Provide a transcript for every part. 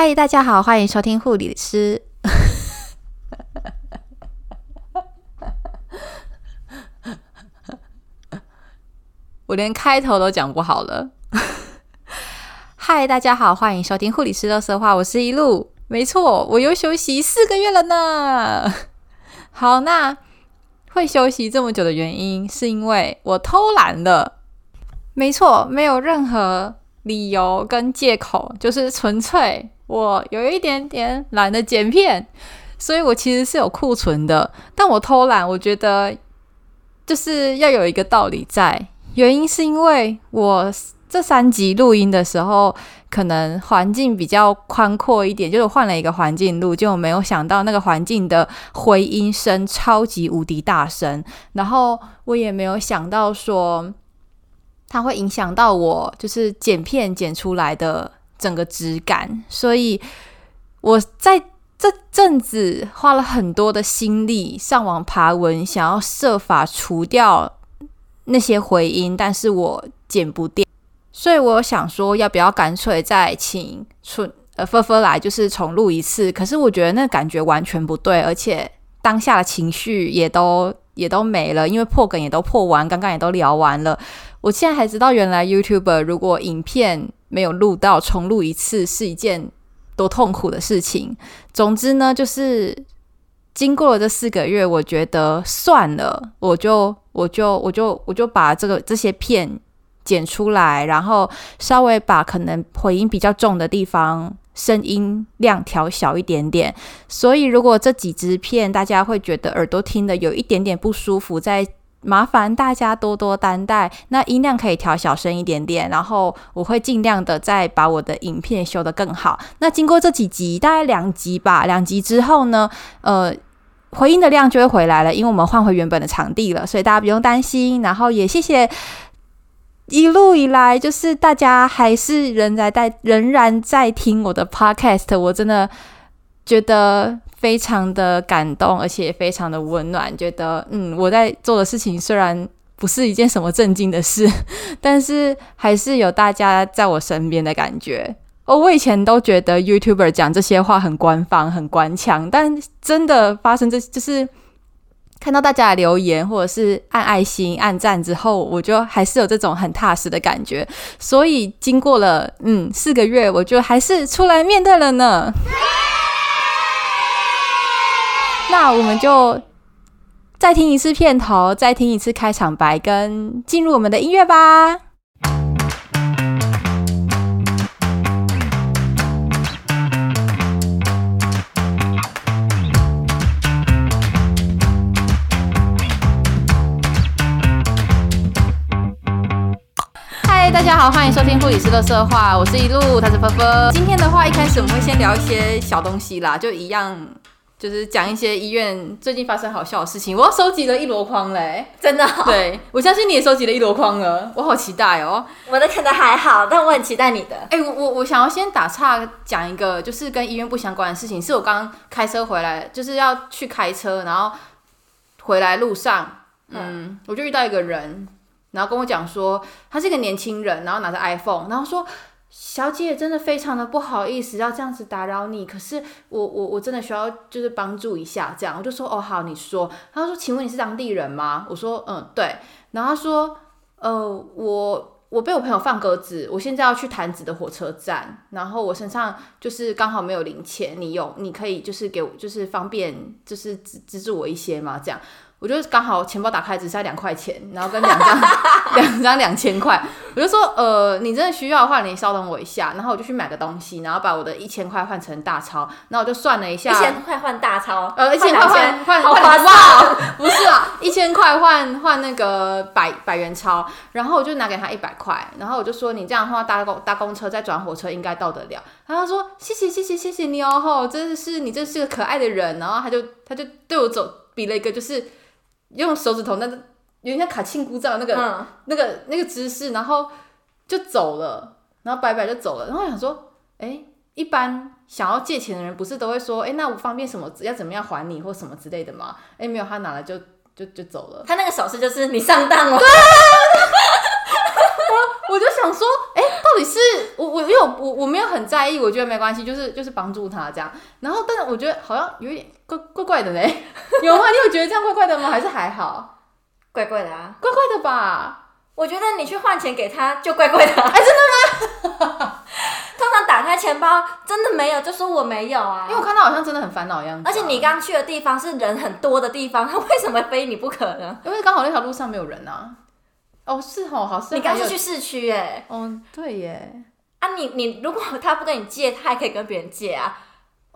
嗨，大家好，欢迎收听护理师。我连开头都讲不好了。嗨，大家好，欢迎收听护理师的色话，我是一路。没错，我又休息四个月了呢。好，那会休息这么久的原因，是因为我偷懒了。没错，没有任何理由跟借口，就是纯粹我有一点点懒得剪片，所以我其实是有库存的。但我偷懒，我觉得就是要有一个道理在，原因是因为我这三集录音的时候，可能环境比较宽阔一点，就是换了一个环境录，就没有想到那个环境的回音声超级无敌大声，然后我也没有想到说。它会影响到我，就是剪片剪出来的整个质感，所以我在这阵子花了很多的心力上网爬文，想要设法除掉那些回音，但是我剪不掉，所以我想说，要不要干脆再请春呃菲菲来，就是重录一次？可是我觉得那感觉完全不对，而且当下的情绪也都也都没了，因为破梗也都破完，刚刚也都聊完了。我现在才知道，原来 YouTuber 如果影片没有录到，重录一次是一件多痛苦的事情。总之呢，就是经过了这四个月，我觉得算了，我就我就我就我就把这个这些片剪出来，然后稍微把可能回音比较重的地方声音量调小一点点。所以，如果这几支片大家会觉得耳朵听的有一点点不舒服，在麻烦大家多多担待，那音量可以调小声一点点，然后我会尽量的再把我的影片修得更好。那经过这几集，大概两集吧，两集之后呢，呃，回音的量就会回来了，因为我们换回原本的场地了，所以大家不用担心。然后也谢谢一路以来，就是大家还是仍然在仍然在听我的 podcast，我真的觉得。非常的感动，而且也非常的温暖。觉得，嗯，我在做的事情虽然不是一件什么正经的事，但是还是有大家在我身边的感觉。哦，我以前都觉得 YouTuber 讲这些话很官方、很官腔，但真的发生这就是看到大家的留言或者是按爱心、按赞之后，我就还是有这种很踏实的感觉。所以经过了嗯四个月，我就还是出来面对了呢。那我们就再听一次片头，再听一次开场白，跟进入我们的音乐吧。嗨，大家好，欢迎收听护理师的色话，我是一路，他是芬芬。今天的话，一开始我们会先聊一些小东西啦，就一样。就是讲一些医院最近发生好笑的事情，我收集了一箩筐嘞，真的。对，我相信你也收集了一箩筐了，我好期待哦。我的可能还好，但我很期待你的。哎，我我我想要先打岔讲一个，就是跟医院不相关的事情，是我刚刚开车回来，就是要去开车，然后回来路上，嗯，我就遇到一个人，然后跟我讲说，他是一个年轻人，然后拿着 iPhone，然后说。小姐，真的非常的不好意思，要这样子打扰你。可是我我我真的需要就是帮助一下，这样我就说哦好，你说。他说，请问你是当地人吗？我说嗯对。然后他说呃我我被我朋友放鸽子，我现在要去潭子的火车站，然后我身上就是刚好没有零钱，你有你可以就是给我就是方便就是资资助我一些吗？这样。我就刚好钱包打开只剩下两块钱，然后跟两张 两张两千块，我就说呃，你真的需要的话，你稍等我一下，然后我就去买个东西，然后把我的一千块换成大钞，然后我就算了一下，一千块换大钞，呃，一千块换换换哇，不是啊，一千块换换那个百百元钞，然后我就拿给他一百块，然后我就说你这样的话搭公搭公车再转火车应该到得了，然后他说谢谢谢谢谢谢你哦吼，真的是你真是个可爱的人，然后他就他就对我走比了一个就是。用手指头那个有点像卡庆姑照那个那个那个姿势，然后就走了，然后拜拜就走了。然后想说，哎，一般想要借钱的人不是都会说，哎，那我方便什么要怎么样还你或什么之类的吗？哎，没有，他拿了就就就走了。他那个手势就是你上当了。我就想说，我我没有很在意，我觉得没关系，就是就是帮助他这样。然后，但是我觉得好像有点怪怪怪的嘞，有吗？你有觉得这样怪怪的吗？还是还好？怪怪的啊！怪怪的吧？我觉得你去换钱给他就怪怪的。哎、真的吗？通常打开钱包真的没有，就说我没有啊因为。我看到好像真的很烦恼一样子啊、而且你刚去的地方是人很多的地方，他 为什么非你不可呢？因为刚好那条路上没有人啊。哦，是哦，好像你刚是去市区哎，哦，对耶。啊你你如果 他不跟你借，他还可以跟别人借啊。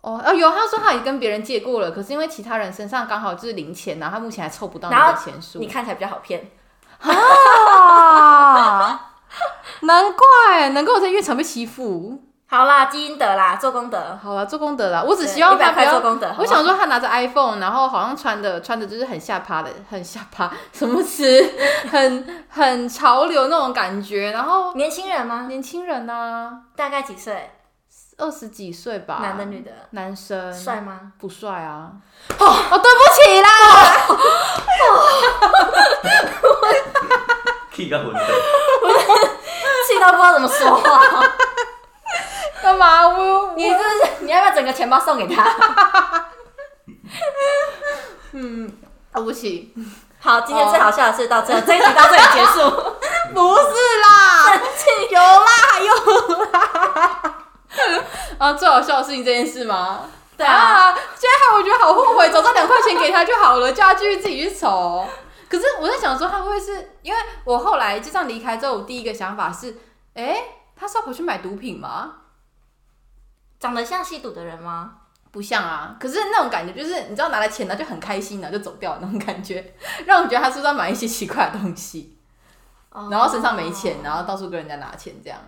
哦，哦，有，他说他也跟别人借过了，可是因为其他人身上刚好就是零钱，然后他目前还凑不到那个钱数。你看起来比较好骗。啊，难怪，难怪我在乐场被欺负。好啦，积阴德啦，做功德。好啦，做功德啦，我只希望他不要。块做功德。我想说，他拿着 iPhone，然后好像穿的穿的就是很下趴的，很下趴，什么词？很很潮流那种感觉。然后年轻人吗？年轻人啊，大概几岁？二十几岁吧，男的女的？男生帅吗？不帅啊！哦哦，对不起啦，气到昏倒。气到不知道怎么说话。你这是你要不要整个钱包送给他？嗯，对不起，好，今天最好笑的事到这，这一集到这里结束。不是啦，有啦，有啦。啊，最好笑的事情这件事吗？对啊，啊，现在害我觉得好后悔，早知道两块钱给他就好了，叫他继续自己去筹。可是我在想说，他会不会是因为我后来就这样离开之后，我第一个想法是，哎、他是要回去买毒品吗？长得像吸毒的人吗？不像啊，可是那种感觉就是，你知道拿了钱呢就很开心，然后就走掉的那种感觉，让我觉得他是不是要买一些奇怪的东西，然后身上没钱，然后到处跟人家拿钱这样。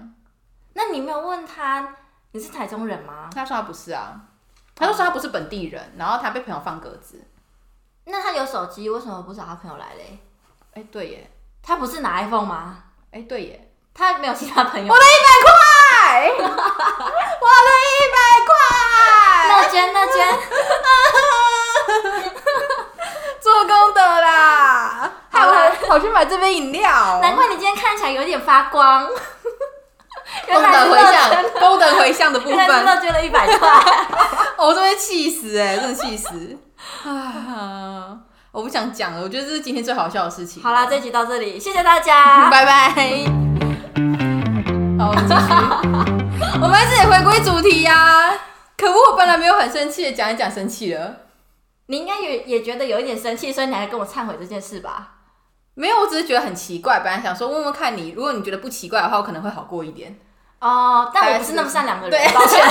那你没有问他你是台中人吗？他说他不是啊，他就说他不是本地人，然后他被朋友放鸽子。那他有手机，为什么不找他朋友来嘞？哎、对耶，他不是拿 iPhone 吗？哎、对耶，他没有其他朋友。我的一百块，捐那捐，做功德啦，害我还跑去买这杯饮料，难怪你今天看起来有点发光。功德回向，功德回向的部分，乐捐了一百块。哦我都会气死哎、真的气死啊！我不想讲了，我觉得这是今天最好笑的事情。好啦，这一集到这里，谢谢大家。拜拜。好，我们继续。我们还是得回归主题呀、可恶，我本来没有很生气的，讲一讲生气了。你应该也也觉得有一点生气，所以你还跟我忏悔这件事吧？没有，我只是觉得很奇怪。本来想说问问看你，如果你觉得不奇怪的话，我可能会好过一点。哦，但我不是那么善良的人，对抱歉。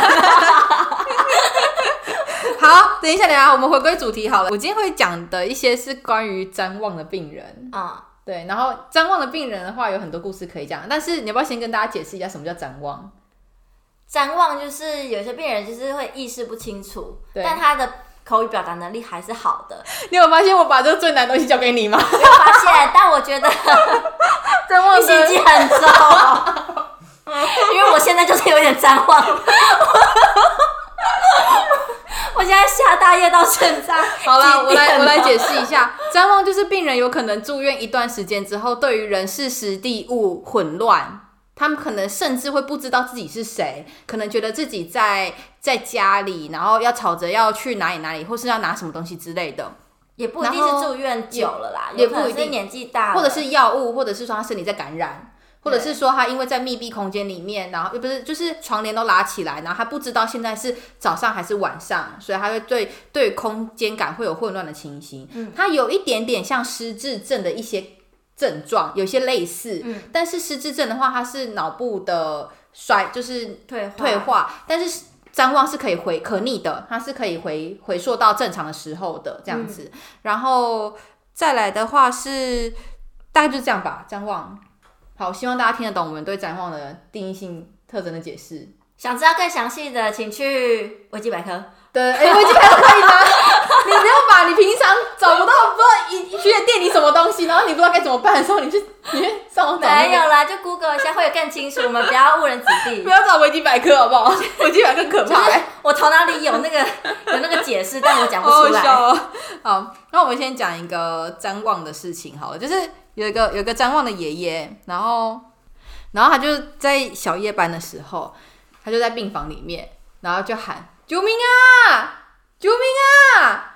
好，等一下，等一下，我们回归主题好了。我今天会讲的一些是关于谵妄的病人。嗯，对，然后谵妄的病人的话，有很多故事可以讲。但是你要不要先跟大家解释一下什么叫谵妄？谵妄就是有些病人就是会意识不清楚，但他的口语表达能力还是好的。你有发现我把这个最难的东西交给你吗？没有发现，但我觉得谵妄你心机很重，因为我现在就是有点谵妄。我现在下大夜到现在，好了，我来我来解释一下，谵妄就是病人有可能住院一段时间之后，对于人事时地物混乱，他们可能甚至会不知道自己是谁，可能觉得自己在在家里，然后要吵着要去哪里哪里，或是要拿什么东西之类的，也不一定是住院久了啦，也不一定年纪大，或者是药物，或者是说他身体在感染。或者是说他因为在密闭空间里面，然后又不是就是床帘都拉起来，然后他不知道现在是早上还是晚上，所以他会对对空间感会有混乱的情形。嗯他有一点点像失智症的一些症状，有些类似。嗯但是失智症的话，它是脑部的衰，就是退化退化，但是张望是可以回可逆的，它是可以回回溯到正常的时候的这样子。然后再来的话是大概就是这样吧，张望。好，希望大家听得懂我们对谵妄的定义性特征的解释。想知道更详细的，请去维基百科。对，哎、维基百科可以吗？你不要把你平常找不到不知道一去的店里什么东西，然后你不知道该怎么办的时候，你去你去上网找、那个没有啦，就 Google 一下会更清楚，我们不要误人子弟不。要找维基百科好不好？维基百科可怕、欸。我头脑里有那个有那个解释，但我讲不出来。好笑哦。好，那我们先讲一个张望的事情好了，就是有一个有一个张望的爷爷，然后然后他就在小夜班的时候，他就在病房里面，然后就喊救命啊！救命啊！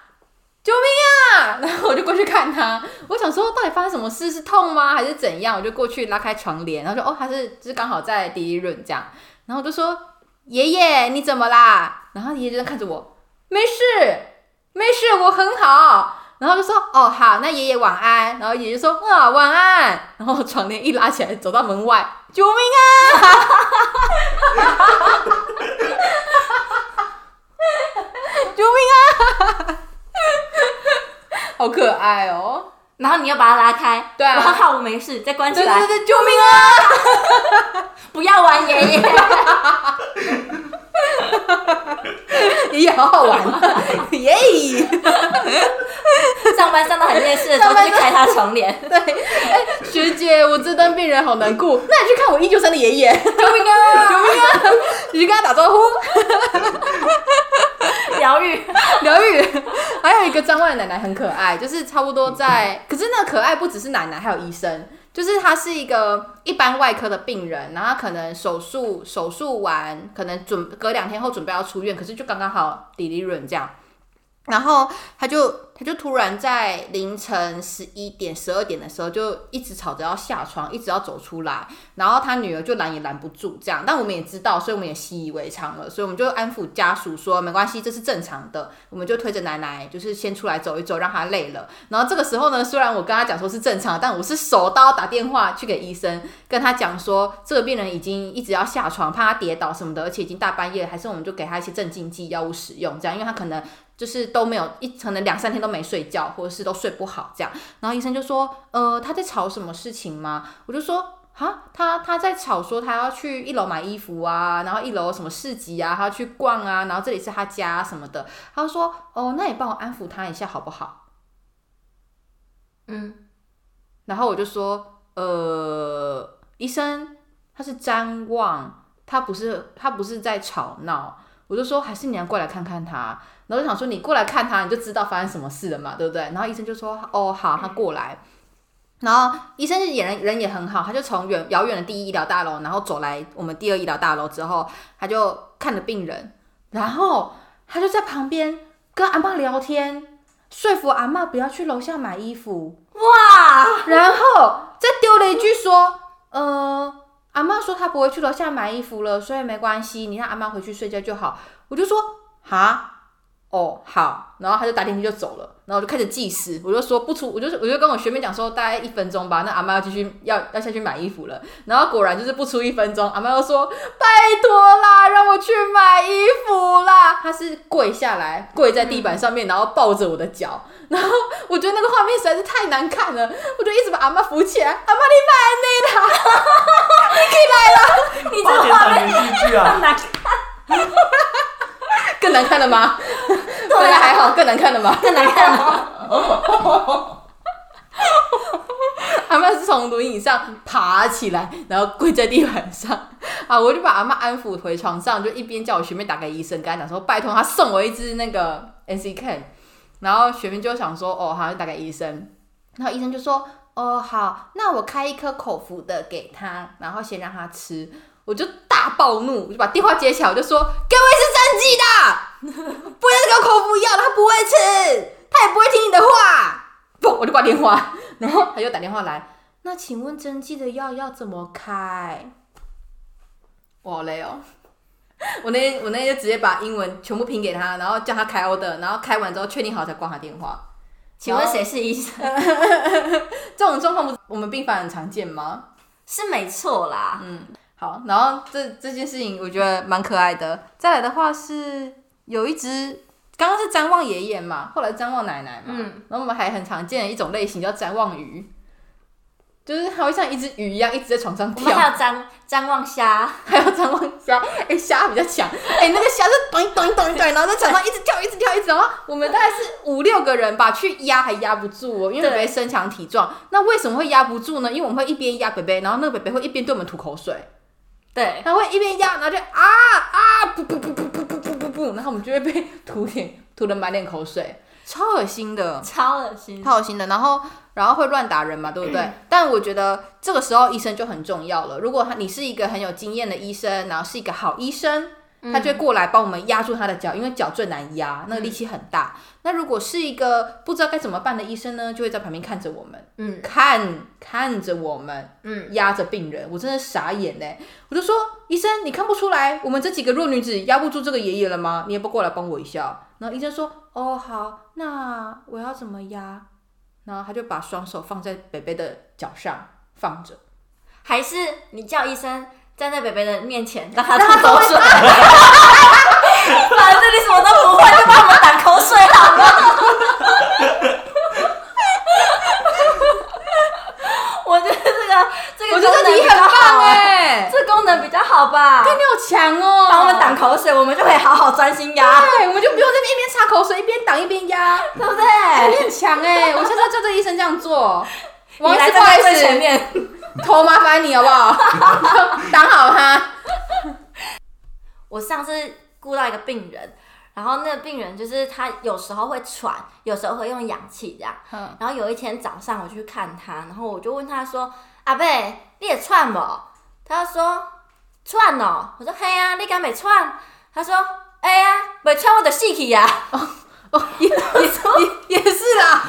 救命啊！然后我就过去看他，我想说到底发生什么事，是痛吗还是怎样？我就过去拉开床帘，然后说哦，他是就是刚好在第一润这样，然后就说爷爷你怎么啦？然后爷爷就在看着我，没事没事，我很好。然后就说哦好，那爷爷晚安。然后爷爷说啊晚安。然后床帘一拉起来，走到门外，救命啊！救命啊！好可爱哦！然后你要把它拉开，对啊好，我没事，再关起来，对对对，救命啊！不要玩爷爷。爷爷好好玩，耶！上班上到很厌世的时候，就去开他床帘，对，哎、学姐，我这段病人好难过，那你去看我一九三的爷爷，救命啊！救命啊！你去跟他打招呼，疗愈。疗愈。还有一个张万奶奶很可爱，就是差不多在，可是那个可爱不只是奶奶，还有医生。就是他是一个一般外科的病人，然后可能手术手术完，可能准隔两天后准备要出院，可是就刚刚好 delivery 这样，然后他就他就突然在凌晨十一点十二点的时候，就一直吵着要下床，一直要走出来，然后他女儿就拦也拦不住这样，但我们也知道，所以我们也习以为常了，所以我们就安抚家属说没关系，这是正常的，我们就推着奶奶就是先出来走一走，让她累了。然后这个时候呢，虽然我跟他讲说是正常，但我是手刀打电话去给医生，跟他讲说这个病人已经一直要下床，怕他跌倒什么的，而且已经大半夜，还是我们就给他一些镇静剂药物使用，这样，因为他可能就是都没有一可能两三天都没睡觉，或者是都睡不好这样。然后医生就说，呃，他在吵什么事情吗？我就说。啊，他他在吵说他要去一楼买衣服啊，然后一楼什么市集啊，他要去逛啊，然后这里是他家什么的。他就说，哦，那你帮我安抚他一下好不好？嗯，然后我就说，呃，医生，他是瞻望，他不是他不是在吵闹。我就说，还是你要过来看看他。然后就想说，你过来看他，你就知道发生什么事了嘛，对不对？然后医生就说，哦，好，他过来。然后医生也人人也很好，他就从远遥远的第一医疗大楼，然后走来我们第二医疗大楼之后，他就看着病人，然后他就在旁边跟阿妈聊天，说服阿妈不要去楼下买衣服。哇，然后再丢了一句说：“呃，阿妈说她不会去楼下买衣服了，所以没关系，你让阿妈回去睡觉就好。”我就说：“哈，哦，好。”然后他就打电梯就走了，然后我就开始计时，我就说不出，我就我就跟我学妹讲说大概一分钟吧，那阿妈要继续要要下去买衣服了。然后果然就是不出一分钟，阿妈又说：“拜托啦，让我服啦。”她是跪下来，跪在地板上面，然后抱着我的脚，然后我觉得那个画面实在是太难看了，我就一直把阿妈扶起来，阿妈你买内啦，你八点这个画面档连续剧啊很，难看，更难看了吗？本来还好，更难看了吗？更难看了。阿妈是从轮椅上爬起来，然后跪在地板上 啊！我就把阿妈安抚回床上，就一边叫我学妹打给医生，跟他讲说拜托他送我一支那个 NC Can，然后学妹就想说哦好，就打给医生，然后医生就说哦好，那我开一颗口服的给他，然后先让他吃。我就大暴怒，我就把电话接起来，我就说给我一支针剂的，不要给我口服药，他不会吃，他也不会听你的话。不，我就挂电话，然后他又打电话来。那请问针剂的药要怎么开？我好累哦。我那天我那天就直接把英文全部拼给他，然后叫他开 order，然后开完之后确定好才挂他电话。请问谁是医生？这种状况不我们病房很常见吗？是没错啦。嗯好，然后这这件事情我觉得蛮可爱的。再来的话是有一只，刚刚是瞻望爷爷嘛，后来瞻望奶奶嘛，嗯。然后我们还很常见的一种类型叫瞻望鱼，就是它会像一只鱼一样一直在床上我们还跳，有张张望虾，还有瞻望虾，哎、虾比较强，哎、那个虾是咚咚咚咚，然后在床上一直跳，一直跳，一直，然后我们大概是五六个人吧，去压还压不住哦，因为对北北身强体壮。那为什么会压不住呢？因为我们会一边压北北，然后那个北北会一边对我们吐口水。对，他会一边压，然后就啊啊，噗噗噗噗噗噗噗噗噗，然后我们就会被 吐脸吐的满脸口水。超恶心的，超恶心。超恶心的。然后然后会乱打人嘛，对不对？但我觉得这个时候医生就很重要了。如果他你是一个很有经验的医生，然后是一个好医生。他就会过来帮我们压住他的脚，因为脚最难压，那个力气很大。那如果是一个不知道该怎么办的医生呢，就会在旁边看着我们，嗯看看着我们，嗯，压着病人，我真的傻眼嘞！我就说，医生，你看不出来我们这几个弱女子压不住这个爷爷了吗？你也不过来帮我一下。然后医生说，哦，好，那我要怎么压？然后他就把双手放在北北的脚上放着。还是你叫医生站在北北的面前，让他吐口水。反正你什么都不会，就帮我们挡口水好了。我觉得这个这个我觉得功能你很棒哎，这功能比较好吧？你好强哦！帮我们挡口水，我们就可以好好专心压，对，我们就不用在一边擦口水一边挡一边压，对不你对？很强哎！我下次要叫这医生这样做。王医你来师，不好意站在最前思，面。头麻烦你好不好？挡好他。我上次顾到一个病人，然后那个病人就是他有时候会喘，有时候会用氧气这样。嗯然后有一天早上我去看他，然后我就问他说：“阿贝，你也喘不？”他就说：“喘哦。”我说：“嘿呀、啊，你敢没喘？”他说：“哎呀，没喘我就死去呀，哦，也也也也是啦，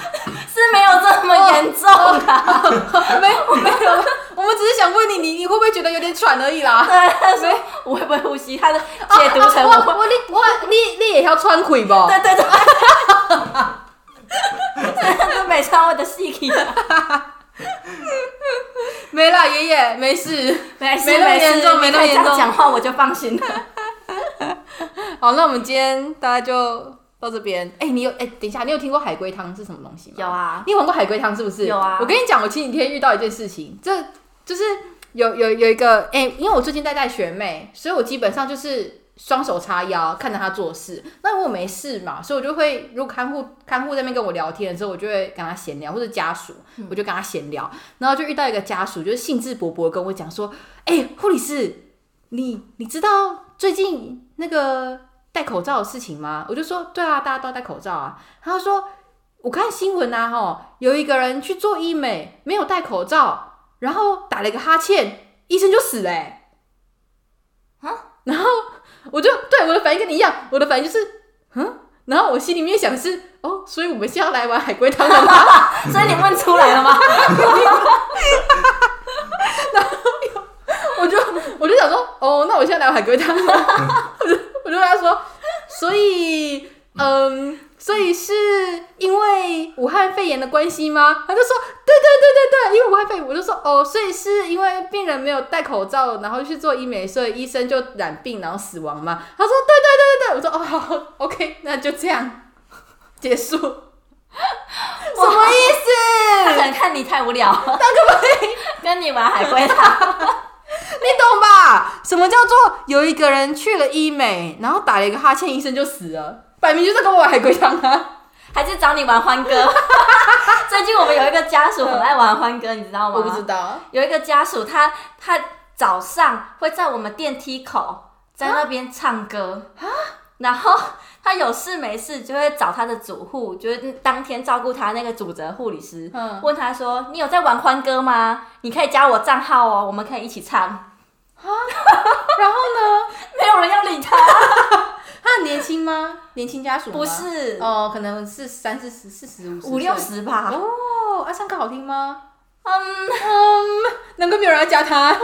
是没有这么严重啊。没有没有，我们只是想问你，你你会不会觉得有点喘而已啦？对，他说我会不会呼吸？他的解读成我我 会，我你我你你也要穿腿不？对对对，没喘我就死去呀。没啦，爷爷没事。没事没那么严重没那么严重讲话我就放心了。好，那我们今天大家就到这边。哎、你有哎、等一下，你有听过海龟汤是什么东西吗？有啊你有玩过海龟汤是不是？有啊我跟你讲，我前几天遇到一件事情，这就是有有有一个哎、因为我最近在带学妹，所以我基本上就是双手叉腰看着她做事。那如果没事嘛，所以我就会如果看护看护在那边跟我聊天的时候，我就会跟他闲聊，或者家属，我就跟他闲聊。然后就遇到一个家属，就是兴致勃勃跟我讲说：“哎、护理师，你你知道最近那个戴口罩的事情吗？”我就说：“对啊，大家都要戴口罩啊。”他说：“我看新闻啊，哈，有一个人去做医美，没有戴口罩，然后打了一个哈欠，医生就死了、欸。”啊然后我就对我的反应跟你一样，我的反应就是嗯，然后我心里面想的是哦，所以我们是要来玩海龟汤的吗？所以你问出来了吗？然后我就我就想说，哦，那我现在来玩海龟汤吗？我就跟他说，所以嗯，所以是因为武汉肺炎的关系吗？他就说，对对对对对，因为武汉肺炎，我就说，哦，所以是因为病人没有戴口罩，然后去做医美，所以医生就染病然后死亡吗？他说，对对对对对，我说，哦，好，OK，那就这样结束。什么意他可思？能看你太无聊，那可不可以跟你玩海龟汤？你懂吧？什么叫做有一个人去了医美，然后打了一个哈欠，医生就死了？摆明就是跟我玩海龟汤啊！还是找你玩欢歌？最近我们有一个家属很爱玩欢歌，你知道吗？我不知道，有一个家属，他他早上会在我们电梯口在那边唱歌然后他有事没事就会找他的主护，就是当天照顾他那个主责护理师，嗯问他说：“你有在玩欢歌吗？你可以加我账号哦，我们可以一起唱。然后呢？” 没有人要理他，他很年轻吗？年轻家属不是哦，可能是三四十、四十五、五六十吧？哦。啊，唱歌好听吗？嗯，嗯，难怪没有人要加他。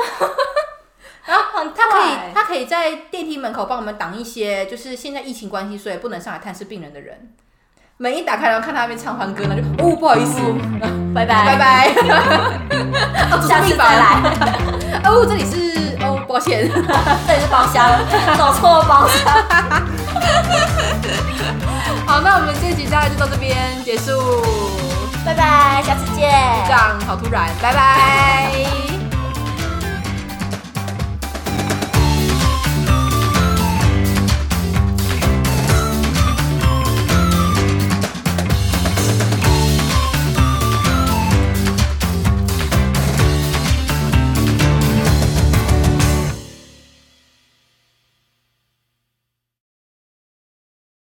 然后很他可以，他可以在电梯门口帮我们挡一些，就是现在疫情关系，所以不能上来探视病人的人。门一打开，然后看他那边唱欢歌，呢就哦，不好意思，拜拜 拜拜。哦，下次再来。哦，这里是哦，抱歉。这里是包厢，走错包厢。好，那我们这集大概就到这边结束。拜拜，下次见。这样好突然，拜拜。